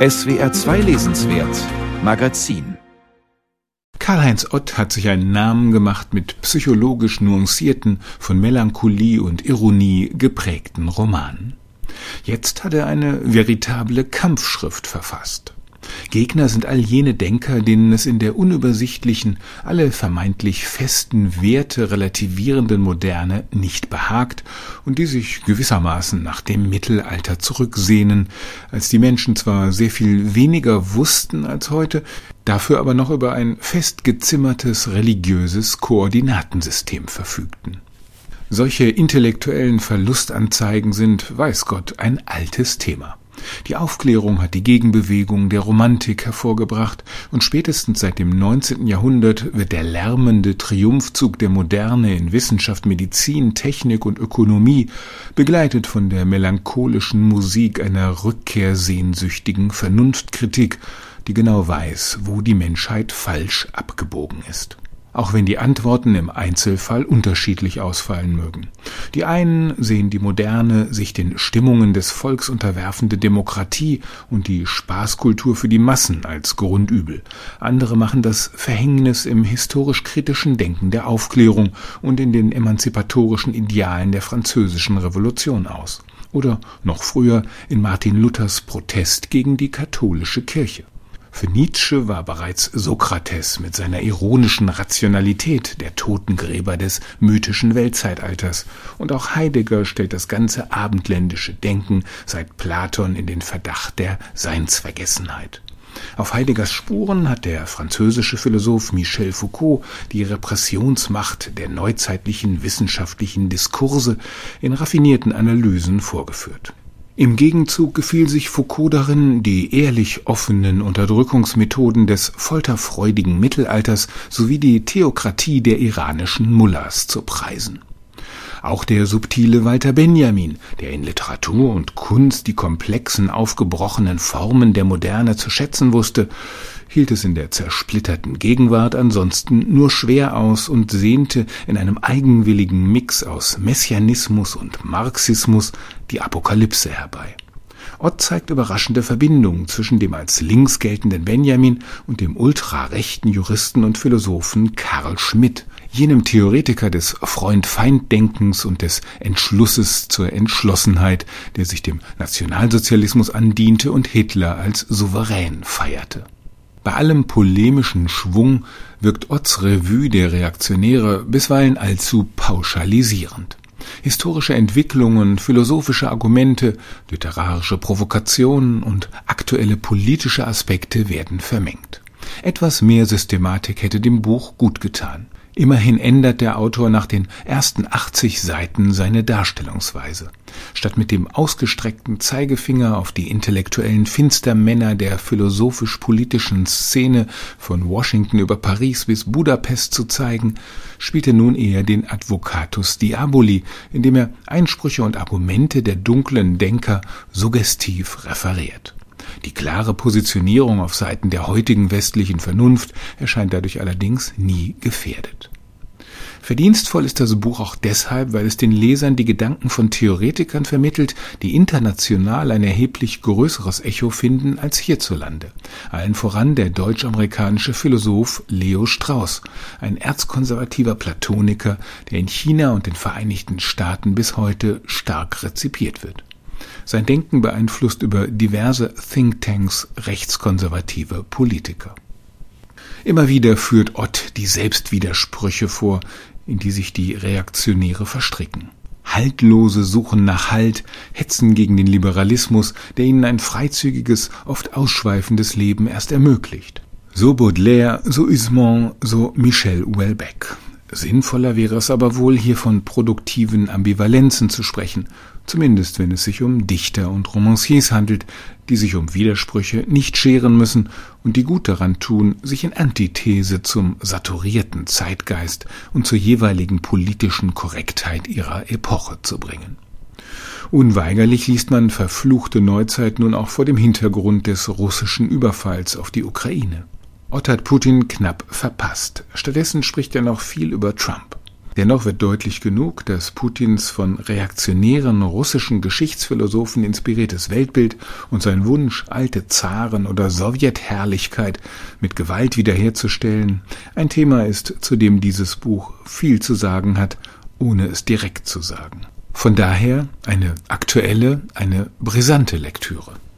SWR 2 Lesenswert Magazin Karl-Heinz Ott hat sich einen Namen gemacht mit psychologisch nuancierten, von Melancholie und Ironie geprägten Romanen. Jetzt hat er eine veritable Kampfschrift verfasst. Gegner sind all jene Denker, denen es in der unübersichtlichen, alle vermeintlich festen Werte relativierenden Moderne nicht behagt und die sich gewissermaßen nach dem Mittelalter zurücksehnen, als die Menschen zwar sehr viel weniger wussten als heute, dafür aber noch über ein festgezimmertes religiöses Koordinatensystem verfügten. Solche intellektuellen Verlustanzeigen sind, weiß Gott, ein altes Thema. Die Aufklärung hat die Gegenbewegung der Romantik hervorgebracht, und spätestens seit dem 19. Jahrhundert wird der lärmende Triumphzug der Moderne in Wissenschaft, Medizin, Technik und Ökonomie begleitet von der melancholischen Musik einer rückkehrsehnsüchtigen Vernunftkritik, die genau weiß, wo die Menschheit falsch abgebogen ist auch wenn die Antworten im Einzelfall unterschiedlich ausfallen mögen. Die einen sehen die moderne, sich den Stimmungen des Volks unterwerfende Demokratie und die Spaßkultur für die Massen als Grundübel. Andere machen das Verhängnis im historisch-kritischen Denken der Aufklärung und in den emanzipatorischen Idealen der französischen Revolution aus. Oder noch früher in Martin Luthers Protest gegen die katholische Kirche. Für Nietzsche war bereits Sokrates mit seiner ironischen Rationalität der Totengräber des mythischen Weltzeitalters, und auch Heidegger stellt das ganze abendländische Denken seit Platon in den Verdacht der Seinsvergessenheit. Auf Heideggers Spuren hat der französische Philosoph Michel Foucault die Repressionsmacht der neuzeitlichen wissenschaftlichen Diskurse in raffinierten Analysen vorgeführt. Im Gegenzug gefiel sich Foucault darin, die ehrlich offenen Unterdrückungsmethoden des folterfreudigen Mittelalters sowie die Theokratie der iranischen Mullahs zu preisen. Auch der subtile Walter Benjamin, der in Literatur und Kunst die komplexen, aufgebrochenen Formen der Moderne zu schätzen wusste, hielt es in der zersplitterten Gegenwart ansonsten nur schwer aus und sehnte in einem eigenwilligen Mix aus Messianismus und Marxismus die Apokalypse herbei. Ott zeigt überraschende Verbindungen zwischen dem als links geltenden Benjamin und dem ultrarechten Juristen und Philosophen Karl Schmidt, jenem Theoretiker des Freund-Feind-Denkens und des Entschlusses zur Entschlossenheit, der sich dem Nationalsozialismus andiente und Hitler als souverän feierte. Bei allem polemischen Schwung wirkt Otts Revue der Reaktionäre bisweilen allzu pauschalisierend. Historische Entwicklungen, philosophische Argumente, literarische Provokationen und aktuelle politische Aspekte werden vermengt. Etwas mehr Systematik hätte dem Buch gut getan. Immerhin ändert der Autor nach den ersten 80 Seiten seine Darstellungsweise. Statt mit dem ausgestreckten Zeigefinger auf die intellektuellen Finstermänner der philosophisch-politischen Szene von Washington über Paris bis Budapest zu zeigen, spielt er nun eher den Advocatus Diaboli, indem er Einsprüche und Argumente der dunklen Denker suggestiv referiert. Die klare Positionierung auf Seiten der heutigen westlichen Vernunft erscheint dadurch allerdings nie gefährdet. Verdienstvoll ist das Buch auch deshalb, weil es den Lesern die Gedanken von Theoretikern vermittelt, die international ein erheblich größeres Echo finden als hierzulande. Allen voran der deutsch-amerikanische Philosoph Leo Strauss, ein erzkonservativer Platoniker, der in China und den Vereinigten Staaten bis heute stark rezipiert wird. Sein Denken beeinflusst über diverse Thinktanks rechtskonservative Politiker. Immer wieder führt Ott die Selbstwidersprüche vor, in die sich die Reaktionäre verstricken. Haltlose Suchen nach Halt, Hetzen gegen den Liberalismus, der ihnen ein freizügiges, oft ausschweifendes Leben erst ermöglicht. So Baudelaire, so Usman, so Michel Houellebecq. Sinnvoller wäre es aber wohl, hier von produktiven Ambivalenzen zu sprechen, zumindest wenn es sich um Dichter und Romanciers handelt, die sich um Widersprüche nicht scheren müssen und die gut daran tun, sich in Antithese zum saturierten Zeitgeist und zur jeweiligen politischen Korrektheit ihrer Epoche zu bringen. Unweigerlich liest man verfluchte Neuzeit nun auch vor dem Hintergrund des russischen Überfalls auf die Ukraine. Ott hat Putin knapp verpasst. Stattdessen spricht er noch viel über Trump. Dennoch wird deutlich genug, dass Putins von reaktionären russischen Geschichtsphilosophen inspiriertes Weltbild und sein Wunsch, alte Zaren oder Sowjetherrlichkeit mit Gewalt wiederherzustellen, ein Thema ist, zu dem dieses Buch viel zu sagen hat, ohne es direkt zu sagen. Von daher eine aktuelle, eine brisante Lektüre.